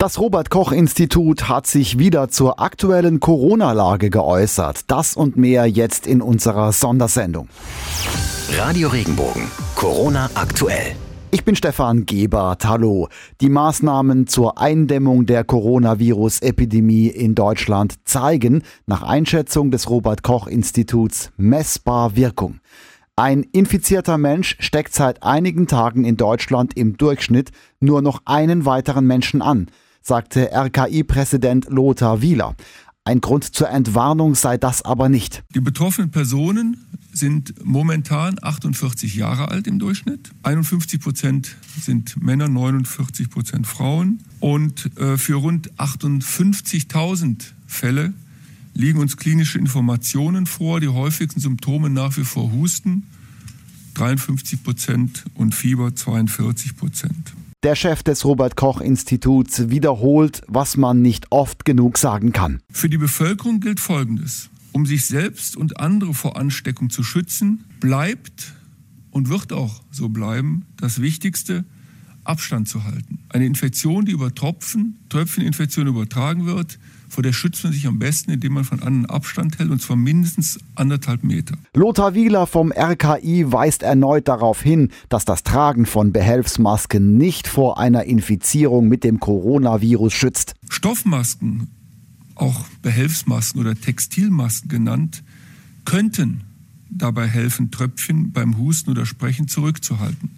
Das Robert Koch Institut hat sich wieder zur aktuellen Corona-Lage geäußert. Das und mehr jetzt in unserer Sondersendung. Radio Regenbogen, Corona aktuell. Ich bin Stefan Gebert. Hallo. Die Maßnahmen zur Eindämmung der Coronavirus-Epidemie in Deutschland zeigen nach Einschätzung des Robert Koch Instituts messbar Wirkung. Ein infizierter Mensch steckt seit einigen Tagen in Deutschland im Durchschnitt nur noch einen weiteren Menschen an sagte RKI-Präsident Lothar Wieler. Ein Grund zur Entwarnung sei das aber nicht. Die betroffenen Personen sind momentan 48 Jahre alt im Durchschnitt. 51 Prozent sind Männer, 49 Prozent Frauen. Und äh, für rund 58.000 Fälle liegen uns klinische Informationen vor. Die häufigsten Symptome nach wie vor Husten, 53 Prozent und Fieber 42 Prozent. Der Chef des Robert Koch Instituts wiederholt, was man nicht oft genug sagen kann. Für die Bevölkerung gilt Folgendes. Um sich selbst und andere vor Ansteckung zu schützen, bleibt und wird auch so bleiben das Wichtigste, Abstand zu halten. Eine Infektion, die über Tropfen, Tröpfcheninfektion übertragen wird, vor der schützt man sich am besten, indem man von anderen Abstand hält, und zwar mindestens anderthalb Meter. Lothar Wieler vom RKI weist erneut darauf hin, dass das Tragen von Behelfsmasken nicht vor einer Infizierung mit dem Coronavirus schützt. Stoffmasken, auch Behelfsmasken oder Textilmasken genannt, könnten dabei helfen, Tröpfchen beim Husten oder Sprechen zurückzuhalten.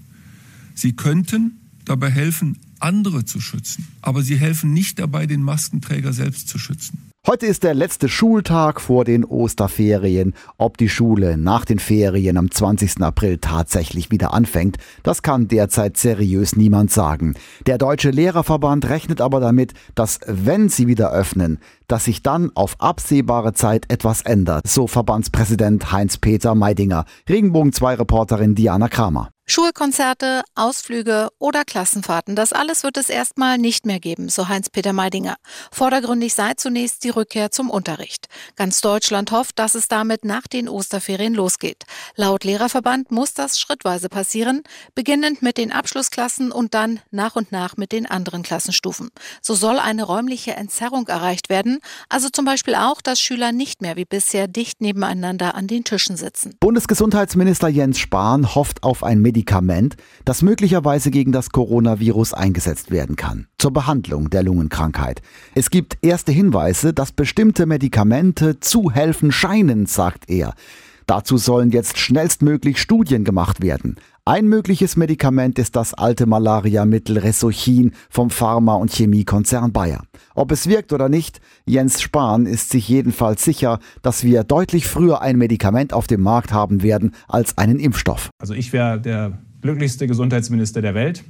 Sie könnten dabei helfen, andere zu schützen. Aber sie helfen nicht dabei, den Maskenträger selbst zu schützen. Heute ist der letzte Schultag vor den Osterferien. Ob die Schule nach den Ferien am 20. April tatsächlich wieder anfängt, das kann derzeit seriös niemand sagen. Der Deutsche Lehrerverband rechnet aber damit, dass wenn sie wieder öffnen, dass sich dann auf absehbare Zeit etwas ändert, so Verbandspräsident Heinz-Peter Meidinger. Regenbogen 2 Reporterin Diana Kramer. Schulkonzerte, Ausflüge oder Klassenfahrten, das alles wird es erstmal nicht mehr geben, so Heinz-Peter Meidinger. Vordergründig sei zunächst die Rückkehr zum Unterricht. Ganz Deutschland hofft, dass es damit nach den Osterferien losgeht. Laut Lehrerverband muss das schrittweise passieren, beginnend mit den Abschlussklassen und dann nach und nach mit den anderen Klassenstufen. So soll eine räumliche Entzerrung erreicht werden, also zum Beispiel auch, dass Schüler nicht mehr wie bisher dicht nebeneinander an den Tischen sitzen. Bundesgesundheitsminister Jens Spahn hofft auf ein Medikament Medikament, das möglicherweise gegen das Coronavirus eingesetzt werden kann, zur Behandlung der Lungenkrankheit. Es gibt erste Hinweise, dass bestimmte Medikamente zu helfen scheinen, sagt er. Dazu sollen jetzt schnellstmöglich Studien gemacht werden. Ein mögliches Medikament ist das alte Malariamittel Resochin vom Pharma- und Chemiekonzern Bayer. Ob es wirkt oder nicht, Jens Spahn ist sich jedenfalls sicher, dass wir deutlich früher ein Medikament auf dem Markt haben werden als einen Impfstoff. Also ich wäre der glücklichste Gesundheitsminister der Welt,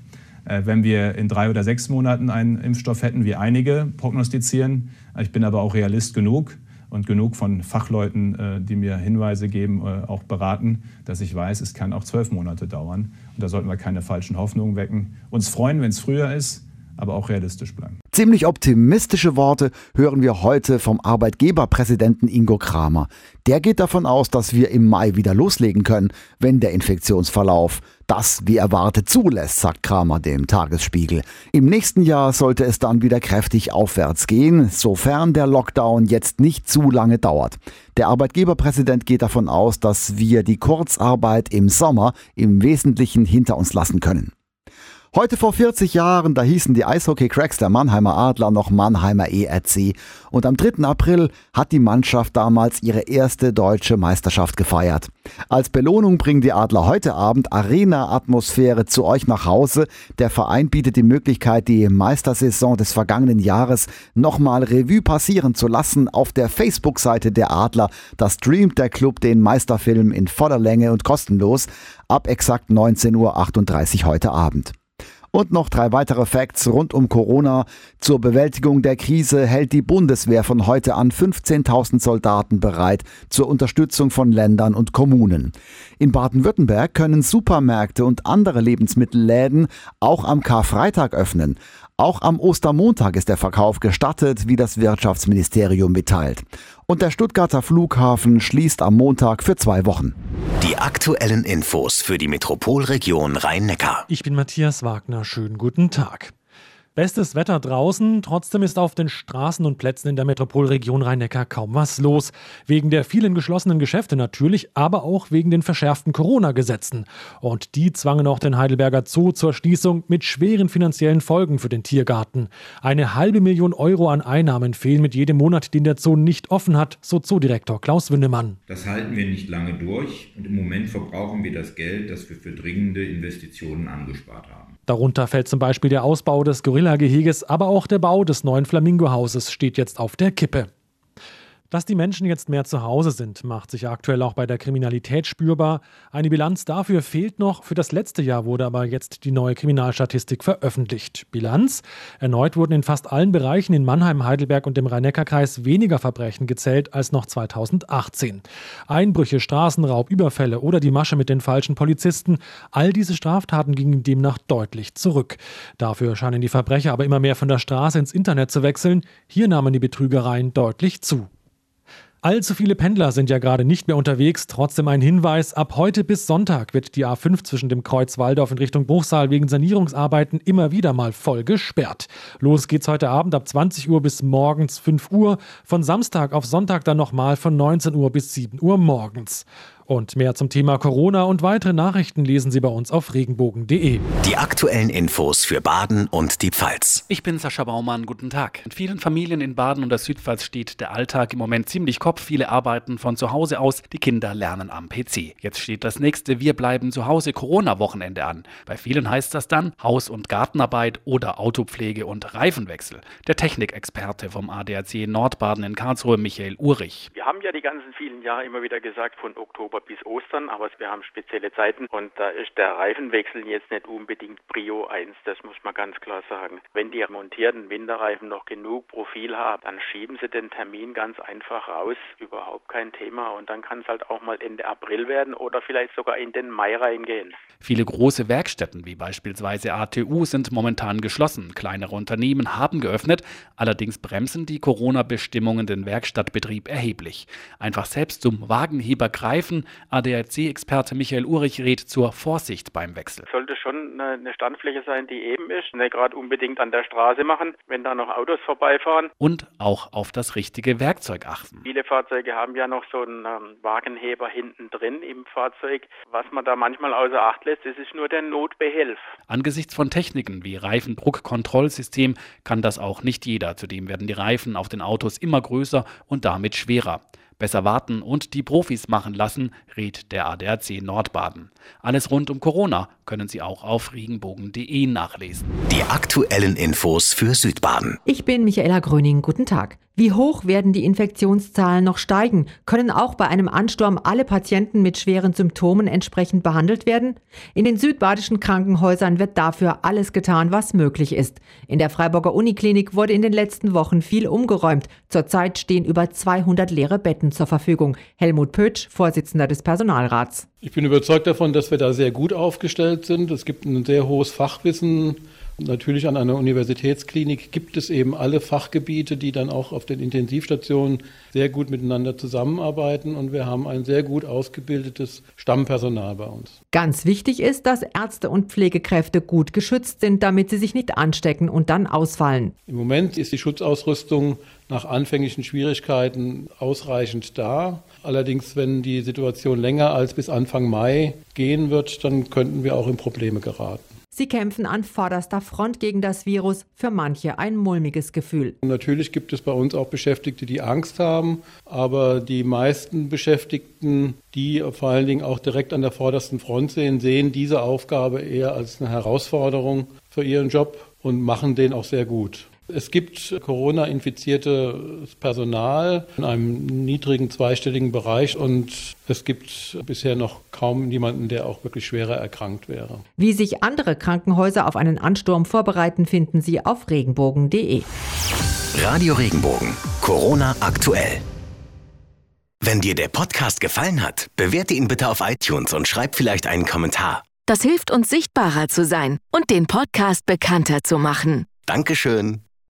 äh, wenn wir in drei oder sechs Monaten einen Impfstoff hätten, wie einige prognostizieren. Ich bin aber auch realist genug und genug von Fachleuten, äh, die mir Hinweise geben, äh, auch beraten, dass ich weiß, es kann auch zwölf Monate dauern. Und da sollten wir keine falschen Hoffnungen wecken. Uns freuen, wenn es früher ist, aber auch realistisch bleiben. Ziemlich optimistische Worte hören wir heute vom Arbeitgeberpräsidenten Ingo Kramer. Der geht davon aus, dass wir im Mai wieder loslegen können, wenn der Infektionsverlauf das wie erwartet zulässt, sagt Kramer dem Tagesspiegel. Im nächsten Jahr sollte es dann wieder kräftig aufwärts gehen, sofern der Lockdown jetzt nicht zu lange dauert. Der Arbeitgeberpräsident geht davon aus, dass wir die Kurzarbeit im Sommer im Wesentlichen hinter uns lassen können. Heute vor 40 Jahren, da hießen die Eishockey-Cracks der Mannheimer Adler noch Mannheimer ERC. Und am 3. April hat die Mannschaft damals ihre erste deutsche Meisterschaft gefeiert. Als Belohnung bringen die Adler heute Abend Arena-Atmosphäre zu euch nach Hause. Der Verein bietet die Möglichkeit, die Meistersaison des vergangenen Jahres nochmal Revue passieren zu lassen auf der Facebook-Seite der Adler. Da streamt der Club den Meisterfilm in voller Länge und kostenlos ab exakt 19.38 Uhr heute Abend. Und noch drei weitere Facts rund um Corona. Zur Bewältigung der Krise hält die Bundeswehr von heute an 15.000 Soldaten bereit zur Unterstützung von Ländern und Kommunen. In Baden-Württemberg können Supermärkte und andere Lebensmittelläden auch am Karfreitag öffnen. Auch am Ostermontag ist der Verkauf gestattet, wie das Wirtschaftsministerium mitteilt. Und der Stuttgarter Flughafen schließt am Montag für zwei Wochen. Die aktuellen Infos für die Metropolregion Rhein-Neckar. Ich bin Matthias Wagner. Schönen guten Tag. Bestes Wetter draußen, trotzdem ist auf den Straßen und Plätzen in der Metropolregion Rhein-Neckar kaum was los. Wegen der vielen geschlossenen Geschäfte natürlich, aber auch wegen den verschärften Corona-Gesetzen. Und die zwangen auch den Heidelberger Zoo zur Schließung mit schweren finanziellen Folgen für den Tiergarten. Eine halbe Million Euro an Einnahmen fehlen mit jedem Monat, den der Zoo nicht offen hat, so Zoodirektor Klaus Wündemann. Das halten wir nicht lange durch und im Moment verbrauchen wir das Geld, das wir für dringende Investitionen angespart haben. Darunter fällt zum Beispiel der Ausbau des Gorilla-Geheges, aber auch der Bau des neuen Flamingo-Hauses steht jetzt auf der Kippe. Dass die Menschen jetzt mehr zu Hause sind, macht sich aktuell auch bei der Kriminalität spürbar. Eine Bilanz dafür fehlt noch. Für das letzte Jahr wurde aber jetzt die neue Kriminalstatistik veröffentlicht. Bilanz? Erneut wurden in fast allen Bereichen in Mannheim, Heidelberg und dem Rhein-Neckar-Kreis weniger Verbrechen gezählt als noch 2018. Einbrüche, Straßenraub, Überfälle oder die Masche mit den falschen Polizisten, all diese Straftaten gingen demnach deutlich zurück. Dafür scheinen die Verbrecher aber immer mehr von der Straße ins Internet zu wechseln. Hier nahmen die Betrügereien deutlich zu. Allzu viele Pendler sind ja gerade nicht mehr unterwegs. Trotzdem ein Hinweis: Ab heute bis Sonntag wird die A5 zwischen dem Kreuz Waldorf in Richtung Bruchsal wegen Sanierungsarbeiten immer wieder mal voll gesperrt. Los geht's heute Abend ab 20 Uhr bis morgens 5 Uhr. Von Samstag auf Sonntag dann nochmal von 19 Uhr bis 7 Uhr morgens. Und mehr zum Thema Corona und weitere Nachrichten lesen Sie bei uns auf regenbogen.de. Die aktuellen Infos für Baden und die Pfalz. Ich bin Sascha Baumann, guten Tag. In vielen Familien in Baden und der Südpfalz steht der Alltag im Moment ziemlich Kopf. Viele arbeiten von zu Hause aus, die Kinder lernen am PC. Jetzt steht das nächste Wir bleiben zu Hause Corona-Wochenende an. Bei vielen heißt das dann Haus- und Gartenarbeit oder Autopflege und Reifenwechsel. Der Technikexperte vom ADAC Nordbaden in Karlsruhe, Michael Urich. Wir haben ja die ganzen vielen Jahre immer wieder gesagt, von Oktober bis Ostern, aber wir haben spezielle Zeiten und da ist der Reifenwechsel jetzt nicht unbedingt Prio 1, das muss man ganz klar sagen. Wenn die montierten Winterreifen noch genug Profil haben, dann schieben sie den Termin ganz einfach raus, überhaupt kein Thema und dann kann es halt auch mal Ende April werden oder vielleicht sogar in den Mai reingehen. Viele große Werkstätten wie beispielsweise ATU sind momentan geschlossen. Kleinere Unternehmen haben geöffnet, allerdings bremsen die Corona-Bestimmungen den Werkstattbetrieb erheblich. Einfach selbst zum Wagenheber greifen, ADAC-Experte Michael Urich rät zur Vorsicht beim Wechsel. Sollte schon eine Standfläche sein, die eben ist, nicht gerade unbedingt an der Straße machen, wenn da noch Autos vorbeifahren. Und auch auf das richtige Werkzeug achten. Viele Fahrzeuge haben ja noch so einen ähm, Wagenheber hinten drin im Fahrzeug. Was man da manchmal außer Acht lässt, das ist nur der Notbehelf. Angesichts von Techniken wie Reifendruckkontrollsystem kann das auch nicht jeder. Zudem werden die Reifen auf den Autos immer größer und damit schwerer. Besser warten und die Profis machen lassen, rät der ADAC Nordbaden. Alles rund um Corona können Sie auch auf regenbogen.de nachlesen. Die aktuellen Infos für Südbaden. Ich bin Michaela Gröning. Guten Tag. Wie hoch werden die Infektionszahlen noch steigen? Können auch bei einem Ansturm alle Patienten mit schweren Symptomen entsprechend behandelt werden? In den südbadischen Krankenhäusern wird dafür alles getan, was möglich ist. In der Freiburger Uniklinik wurde in den letzten Wochen viel umgeräumt. Zurzeit stehen über 200 leere Betten zur Verfügung. Helmut Pötsch, Vorsitzender des Personalrats. Ich bin überzeugt davon, dass wir da sehr gut aufgestellt sind. Es gibt ein sehr hohes Fachwissen Natürlich an einer Universitätsklinik gibt es eben alle Fachgebiete, die dann auch auf den Intensivstationen sehr gut miteinander zusammenarbeiten und wir haben ein sehr gut ausgebildetes Stammpersonal bei uns. Ganz wichtig ist, dass Ärzte und Pflegekräfte gut geschützt sind, damit sie sich nicht anstecken und dann ausfallen. Im Moment ist die Schutzausrüstung nach anfänglichen Schwierigkeiten ausreichend da. Allerdings, wenn die Situation länger als bis Anfang Mai gehen wird, dann könnten wir auch in Probleme geraten. Sie kämpfen an vorderster Front gegen das Virus, für manche ein mulmiges Gefühl. Natürlich gibt es bei uns auch Beschäftigte, die Angst haben, aber die meisten Beschäftigten, die vor allen Dingen auch direkt an der vordersten Front sehen, sehen diese Aufgabe eher als eine Herausforderung für ihren Job und machen den auch sehr gut. Es gibt Corona-infiziertes Personal in einem niedrigen zweistelligen Bereich und es gibt bisher noch kaum jemanden, der auch wirklich schwerer erkrankt wäre. Wie sich andere Krankenhäuser auf einen Ansturm vorbereiten, finden Sie auf regenbogen.de. Radio Regenbogen, Corona aktuell. Wenn dir der Podcast gefallen hat, bewerte ihn bitte auf iTunes und schreib vielleicht einen Kommentar. Das hilft uns sichtbarer zu sein und den Podcast bekannter zu machen. Dankeschön.